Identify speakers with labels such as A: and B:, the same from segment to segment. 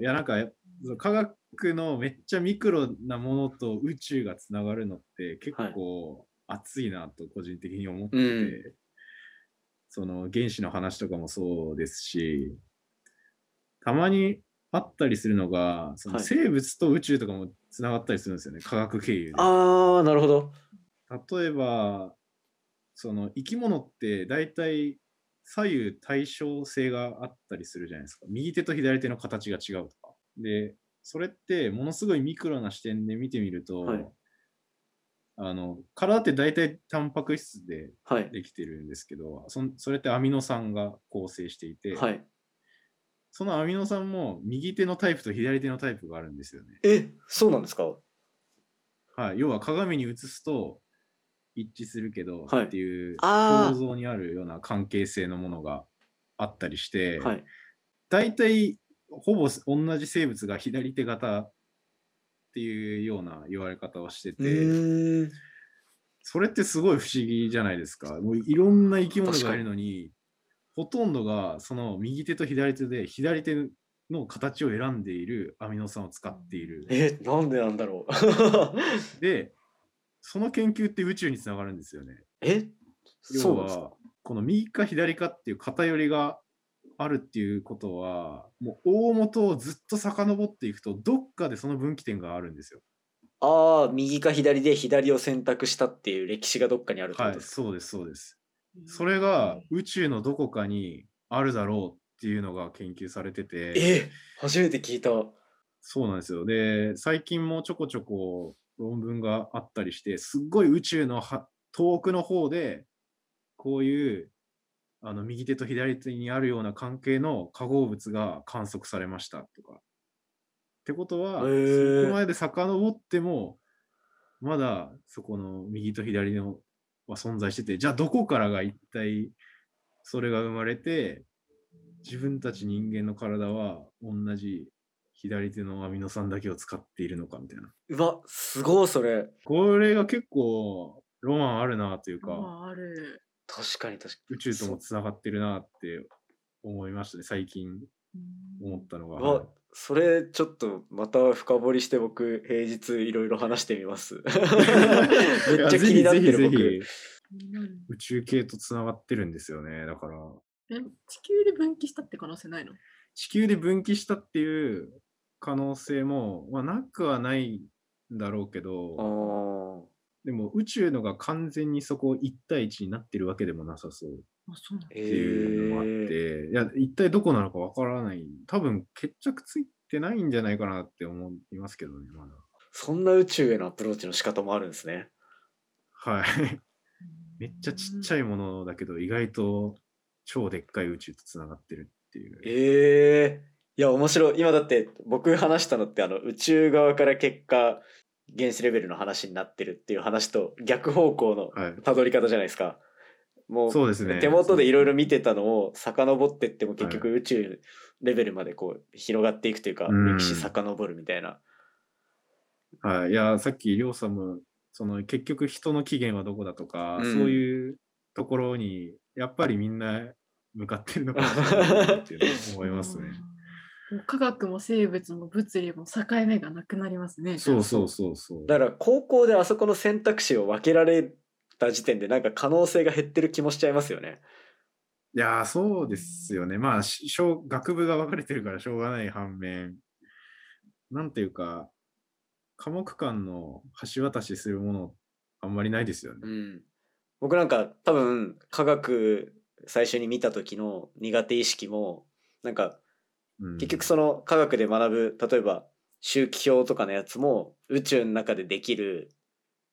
A: いや、なんか、科学のめっちゃミクロなものと宇宙がつながるのって結構熱いなと個人的に思ってて、
B: うん
A: その原子の話とかもそうですし、たまにあったりするのが、その
B: はい
A: 生物と宇宙とかもつながったりするんですよね、科学経由で。
B: ああ、なるほど。
A: 例えば、その生き物って大体左右対称性があったりするじゃないですか。右手と左手の形が違うとか。で、それってものすごいミクロな視点で見てみると、
B: はい
A: あの体って大体タンパク質で
B: はい。
A: できてるんですけど、そんそれってアミノ酸が構成していて、
B: はい。
A: そのアミノ酸も右手のタイプと左手のタイプがあるんですよね。
B: え、そうなんですか？
A: はい、要は鏡に映すと一致するけど
B: はい
A: っていう
B: あー
A: 構造にあるような関係性のものがあったりして、
B: はい。
A: 大体ほぼ同じ生物が左手型っていうような言われ方をして
B: う
A: て、
B: ーん。
A: それってすごい不思議じゃないですか。もういろんな生き物がいるのに、ほとんどがその右手と左手で左手の形を選んでいるアミノ酸を使っている。
B: え、なんでなんだろう。
A: で、その研究って宇宙につながるんですよね。
B: え、そ
A: 要
B: う
A: この右か左かっていう偏りがあるっていうことは、もう大元をずっと遡っていくと、どっかでその分岐点があるんですよ。
B: ああ、右か左で左を選択したっていう歴史がどっかにあるってこ
A: はい、
B: とですか、
A: そうです、そうです。それが宇宙のどこかにあるだろうっていうのが研究されてて、
B: え、初めて聞いた。
A: そうなんですよ。で、最近もちょこちょこ論文があったりして、すっごい宇宙のは遠くの方で、こういうあの右手と左手にあるような関係の化合物が観測されましたとか。ってことは、そこまで遡っても、まだそこの右と左のは存在してて、じゃあどこからが一体それが生まれて、自分たち人間の体は同じ左手のアミノ酸だけを使っているのかみたいな。
B: うわ、すごいそれ。
A: これが結構ロマンあるなというか、
C: まあ、ある。
B: 確かに確か
A: 宇宙ともつながってるなって思いましたね、最近思ったのが。
B: わ、それちょっとまた深掘りして僕平日いろいろ話してみます。めっちゃ気になってる
A: ぜひぜ
B: 僕。
A: ひ
C: 気になる
A: 宇宙系とつながってるんですよね。だから、
C: え地球で分岐したって可能性ないの？
A: 地球で分岐したっていう可能性も、まあ、なくはないんだろうけ
B: あ
A: ど、
B: ー
A: でも宇宙のが完全にそこ一対一になってるわけでもなさそうっていうのもあって、いや、一体どこなのかわからない。多分決着ついてないんじゃないかなって思いますけどね、まだ。
B: そんな宇宙へのアプローチの仕方もあるんですね。
A: はい。めっちゃちっち
C: ゃい。
A: ゃいものだけど、意外と超でっかい宇宙とつながってるっていう。
B: ええいや面白い今だって僕話したのってあの宇宙側から結果原子レベルの話になってるっていう話と逆方向の
A: はい。
B: たどり方じゃないですか。もう
A: そうですね。
B: 手元でいろいろ見てたのを遡ってっても結局宇宙レベルまでこう広がっていくというか、
A: うん
B: 歴史遡るみたいな。
A: はい。いや、さっき、りょうさんも、その、結局人の起源はどこだとか、
B: うん
A: そういうところに、やっぱりみんな向かってるのかなって思いますね。
C: もう科学も生物も物理も境目がなくなりますね。
A: そうそうそうそう。
B: だから高校であそこの選択肢を分けられた時点でなんか可能性が減ってる気もしちゃいますよね。
A: いやー、そうですよね。まあ、し小学部が分かれてるからしょうがない反面、なんていうか、科目間の橋渡しするもの、あんまりないですよね。
B: うん、僕なんか多分科学最初に見た時の苦手意識もなんか
A: うん。
B: 結局その科学で学ぶ例えば周期表とかのやつも宇宙の中でできる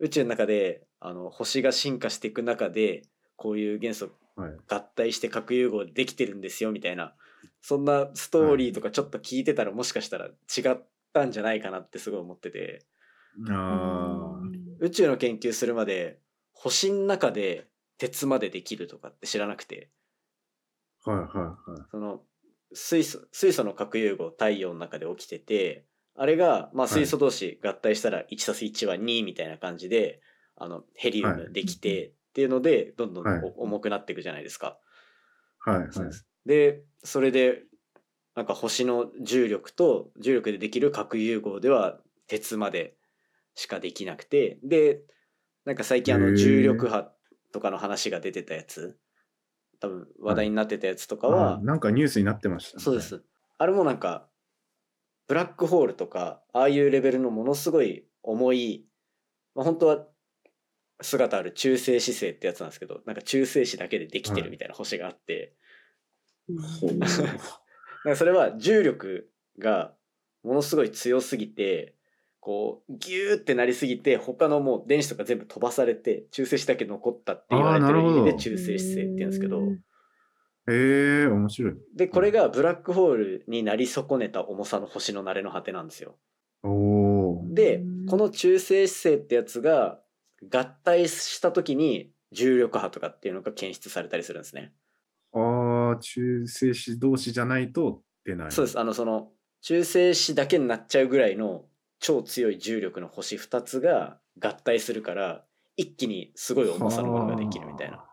B: 宇宙の中であの星が進化していく中でこういう元素
A: はい、
B: 合体して核融合できてるんですよみたいなそんなストーリーとかちょっと聞いてたらもしかしたら違ったんじゃないかなってすごい思ってて。
A: あー。
B: 宇宙の研究するまで星の中で鉄までできるとかって知らなくて。
A: はいはいはい。
B: その水素水素の核融合太陽の中で起きててあれが、まあ、
A: い。
B: 水素同士合体したら 1+1 は2みたいな感じであのヘリウムできてっていうのでどんどん重くなっていくじゃないですか。
A: はいはい。
B: でそれでなんか星の重力と重力でできる核融合では鉄までしかできなくてでなんか最近あの重力波とかの話が出てたやつ多分話題になってたやつとかは、
A: あなんかニュースになってましたね、
B: そうです。あれもなんか、ブラックホールとか、ああいうレベルのものすごい重い、まあ、本当は姿ある中性子星ってやつなんですけど、なんか中性子だけでできてるみたいな星があって、
A: ほう。
B: なんかそれは重力がものすごい強すぎて、こう、ギューってなりすぎて、他のもう電子とか全部飛ばされて、中性子だけ残ったって言われてる意味で中性子星って言うんですけど、
A: へえ面白い。
B: で、これがブラックホールになり損ねた重さの星の慣れの果てなんですよ。
A: おおー。
B: で
C: うん
B: この中性子星ってやつが合体した時に重力波とかっていうのが検出されたりするんですね。
A: ああ、中性子同士じゃないと出ない。
B: そうです。あのその中性子だけになっちゃうぐらいの超強い重力の星2つが合体するから一気にすごい重さのものができるみたいな。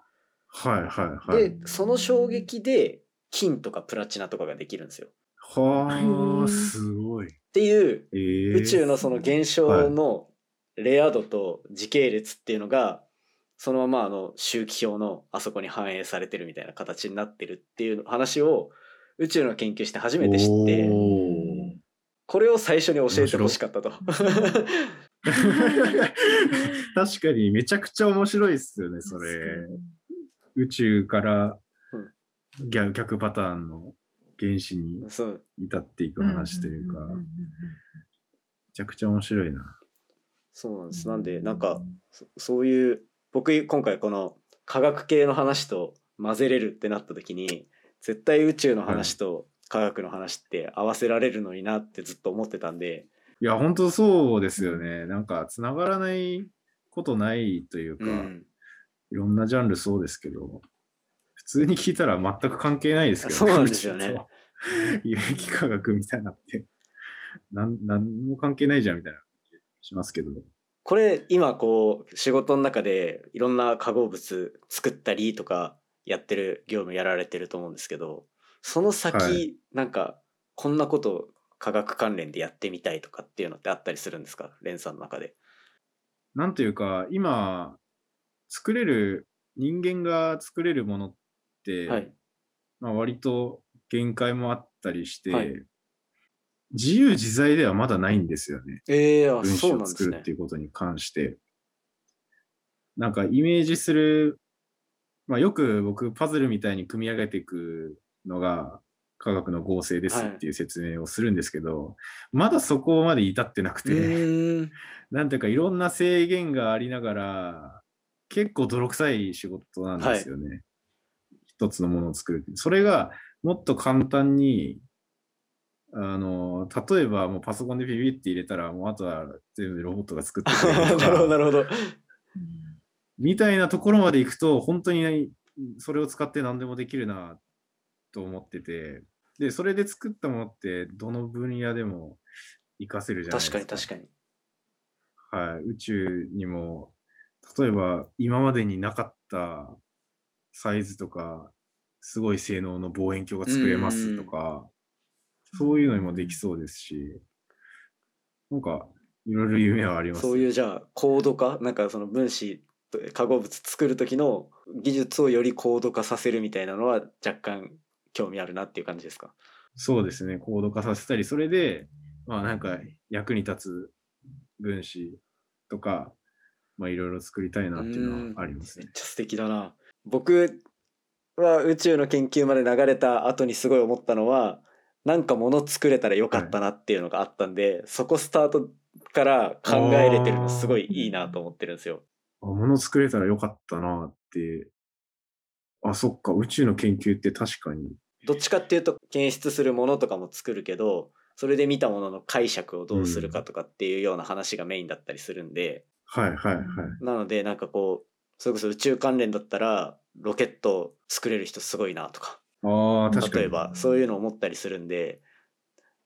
A: はいはいはい。
B: でその衝撃で金とかプラチナとかができるんですよ。
A: は
C: へ
A: あ、
C: ー
A: すごい。
B: っていう
A: えー、
B: 宇宙のその現象のレア度と時系列っていうのがそのままあの周期表のあそこに反映されてるみたいな形になってるっていう話を宇宙の研究して初めて知ってこれを最初に教えてほしかったと。
A: 確かにめちゃくちゃ面白いっすよね、それ。宇宙から逆逆パターンの原子に至っていく話というか、めちゃくちゃ面白いな。
B: そうなんです。なんでなんかそそういう僕今回この科学系の話と混ぜれるってなった時に絶対宇宙の話と科学の話って合わせられるのになってずっと思ってたんで、
A: いや、本当そうですよね。なんか、つながらないことないというか、
B: うん、
A: いろんなジャンルそうですけど、普通に聞いたら全く関係ないですけど、
B: そうなんですよね。
A: 有機化学みたいなって、なんなんも関係ないじゃんみたいな。気しますけど。
B: これ今こう仕事の中でいろんな化合物作ったりとかやってる業務やられてると思うんですけどその先、
A: はい
B: なんかこんなこと科学関連でやってみたいとかっていうのってあったりするんですか？レンさんの中で。
A: なんというか、今、作れる、人間が作れるものって、
B: はい。
A: まあ、割と限界もあったりして、
B: はい
A: 自由自在ではまだないんですよね。
B: ええあ
A: 文
B: そうなんですね
A: 章を作るって。いうことに関して。なんかイメージする、まあ、よく僕パズルみたいに組み上げていくのが科学の合成ですっていう説明をするんですけど、まだそこまで至ってなく
B: う
A: て。なんていうかいろんな制限がありながら、結構泥臭い仕事なんですよね。一つのものを作る。それがもっと簡単に、あの、例えばもうパソコンでピピって入れたら、もうあとは全部ロボットが作ってくれる
B: な
A: と
B: るほど、な
A: か、
B: るほど。
A: みたいなところまで行くと、本当にそれを使って何でもできるなと思ってて、で、それで作ったものって、どの分野でも活かせるじゃないですか。
B: 確かに、確かに。
A: はい、宇宙にも、例えば今までになかったサイズとか、すごい性能の望遠鏡が作れますとか、そういうのにもできそうですし、なんか、いろいろ夢はあります、
B: そういうじゃあ高度化？なんかその分子と化合物作る時の技術をより高度化させるみたいなのは若干興味あるなっていう感じですか？
A: そうですね、高度化させたり、それで、まあなんか役に立つ分子とか、まあいろいろ作りたいなっていうのはありますね。
B: めっちゃ素敵だな。僕は宇宙の研究まで流れた後にすごい思ったのはなんか物作れたらよかったなっていうのがあったんで、そこスタートから考えれてるのすごいいいなと思ってるんですよ。
A: あ物作れたらよかったなって、あ、そっか、宇宙の研究って確かに。
B: どっちかっていうと検出するものとかも作るけどそれで見たものの解釈をどうするかとかっていうような話がメインだったりするんで、
A: はいはいはい。
B: なのでなんかこうそれこそ宇宙関連だったらロケット作れる人すごいなとか
A: ああ、確かに。
B: 例えばそういうのを思ったりするんで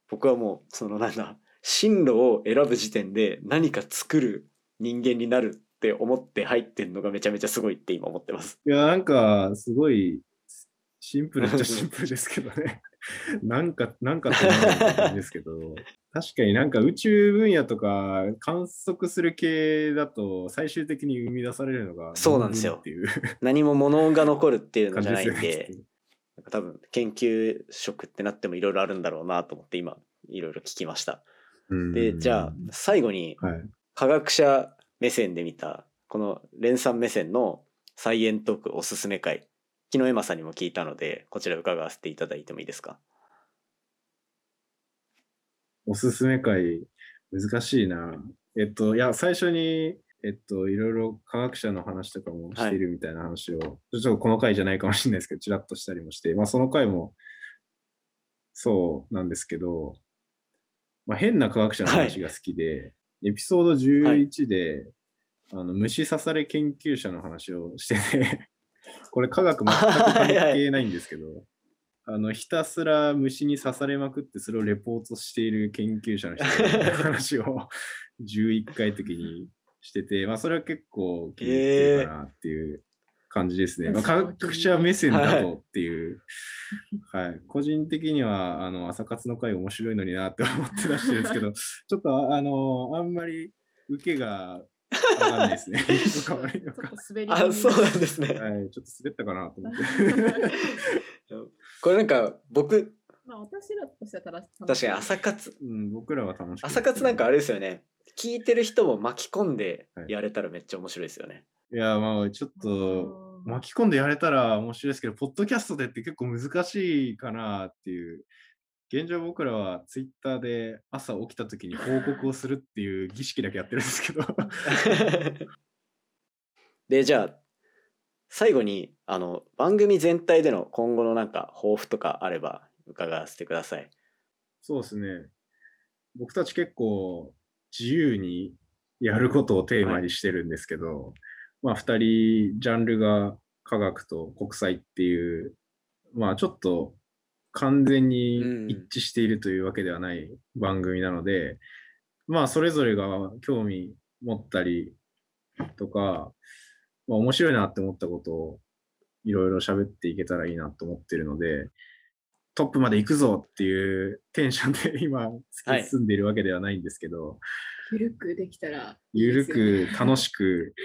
B: 僕はもうそのなんだ進路を選ぶ時点で何か作る人間になるって思って入ってんのがめちゃめちゃすごいって今思ってます。
A: いや、なんか、すごい、シンプルっちゃシンプルですけどね。なんか、なんかってなる感じですけど、確かになんか宇宙分野とか観測する系だと最終的に生み出されるのが
B: そうなんですよ
A: 論文っていう
B: 何も物が残るっていうの
A: 感じ
B: じゃないん
A: で。
B: なんか多分研究職ってなってもいろいろあるんだろうなと思って今いろいろ聞きました。
A: うん
B: でじゃあ最後に
A: はい。
B: 科学者目線で見たこの連さん目線のサイエントークおすすめ会昨日エマさんにも聞いたのでこちら伺わせていただいてもいいですか？
A: おすすめ会、難しいな。えっと、いや、最初に、えっと、いろいろ科学者の話とかもしているみたいな話を、ちょっとこの回じゃないかもしれないですけど、ちらっとしたりもして、まあ、その回もそうなんですけど、まあ、変な科学者の話が好きで、エピソード11で、あの虫刺され研究者の話をしてて、これ科学全く関係ないんですけど、あのひたすら虫に刺されまくってそれをレポートしている研究者の人の話を11回的にしてて、まあそれは結構気に入ってるかなっていう感じですね。まあ、科学者目線だとっていう、はい、個人的にはあの朝活の回面白いのになって思って出してるんですけど、ちょっとあのあんまり受けがわかんないですね。
C: ちょっと。滑り
B: あそうなんですね。
A: はい、ちょっと滑ったかなと思って。
B: これなんか僕
C: まあ私らとしては正しい。
B: 確かに朝活
A: うん、僕らは楽しく
B: 朝活なんかあれですよね聞いてる人も巻き込んでやれたらめっちゃ面白いですよね。
A: いや、まあ、ちょっと、巻き込んでやれたら面白いですけど、ポッドキャストでって結構難しいかなっていう。現状僕らはツイッターで朝起きた時に報告をするっていう儀式だけやってるんですけど。
B: でじゃあ最後にあの番組全体での今後のなんか抱負とかあれば伺わせてください。
A: そうですね。僕たち結構自由にやることをテーマにしてるんですけど、まあ2人ジャンルが科学と国際っていう、まあちょっと完全に一致しているというわけではない番組なので、まあそれぞれが興味持ったりとか、まあ面白いなって思ったことをいろいろ喋っていけたらいいなと思ってるので、トップまで行くぞっていうテンションで 今突き進んでいるわけではないんですけど、
C: ゆるくできたらいい
A: ゆるく楽しく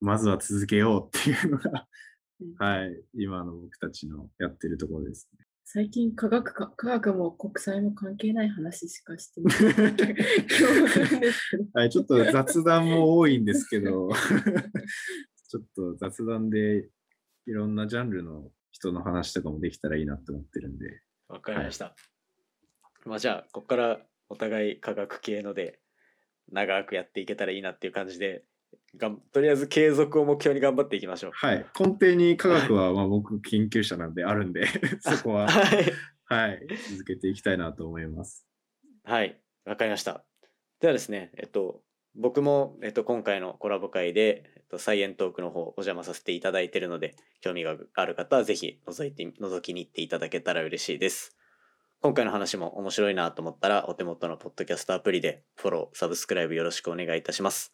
A: まずは続けようっていうのが
C: うん、
A: はい、今の僕たちのやってるところです。
C: 最近科学か科学も国際も関係ない話しかしてない。
A: はい、ちょっと雑談も多いんですけど、ちょっと雑談でいろんなジャンルの人の話とかもできたらいいなって思ってるんで、
B: わかりました。まあじゃあここからお互い科学系ので長くやっていけたらいいなっていう感じでがんとりあえず継続を目標に頑張っていきましょう。
A: はい、根底に科学はまあ僕研究者なんであるんで、そこは、
B: はい。
A: はい、続けていきたいなと思います。
B: はい、わかりました。ではですね、えっと、僕も、えっと、今回のコラボ会で、えっと、サイエントークの方お邪魔させていただいているので、興味がある方はぜひ覗いて、覗きに行っていただけたら嬉しいです。今回の話も面白いなと思ったら、お手元のポッドキャストアプリでフォロー、サブスクライブよろしくお願いいたします。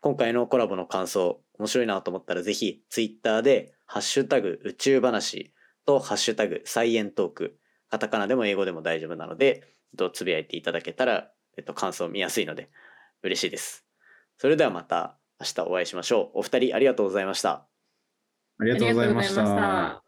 B: 今回のコラボの感想、面白いなと思ったらぜひ、ツイッターで、ハッシュタグ宇宙話と、ハッシュタグサイエントーク、カタカナでも英語でも大丈夫なので、えっと、つぶやいていただけたら、えっと、感想見やすいので、嬉しいです。それではまた明日お会いしましょう。お二人ありがとうございました。
A: ありがとうございまし
C: ありがとうございま
A: た
C: した。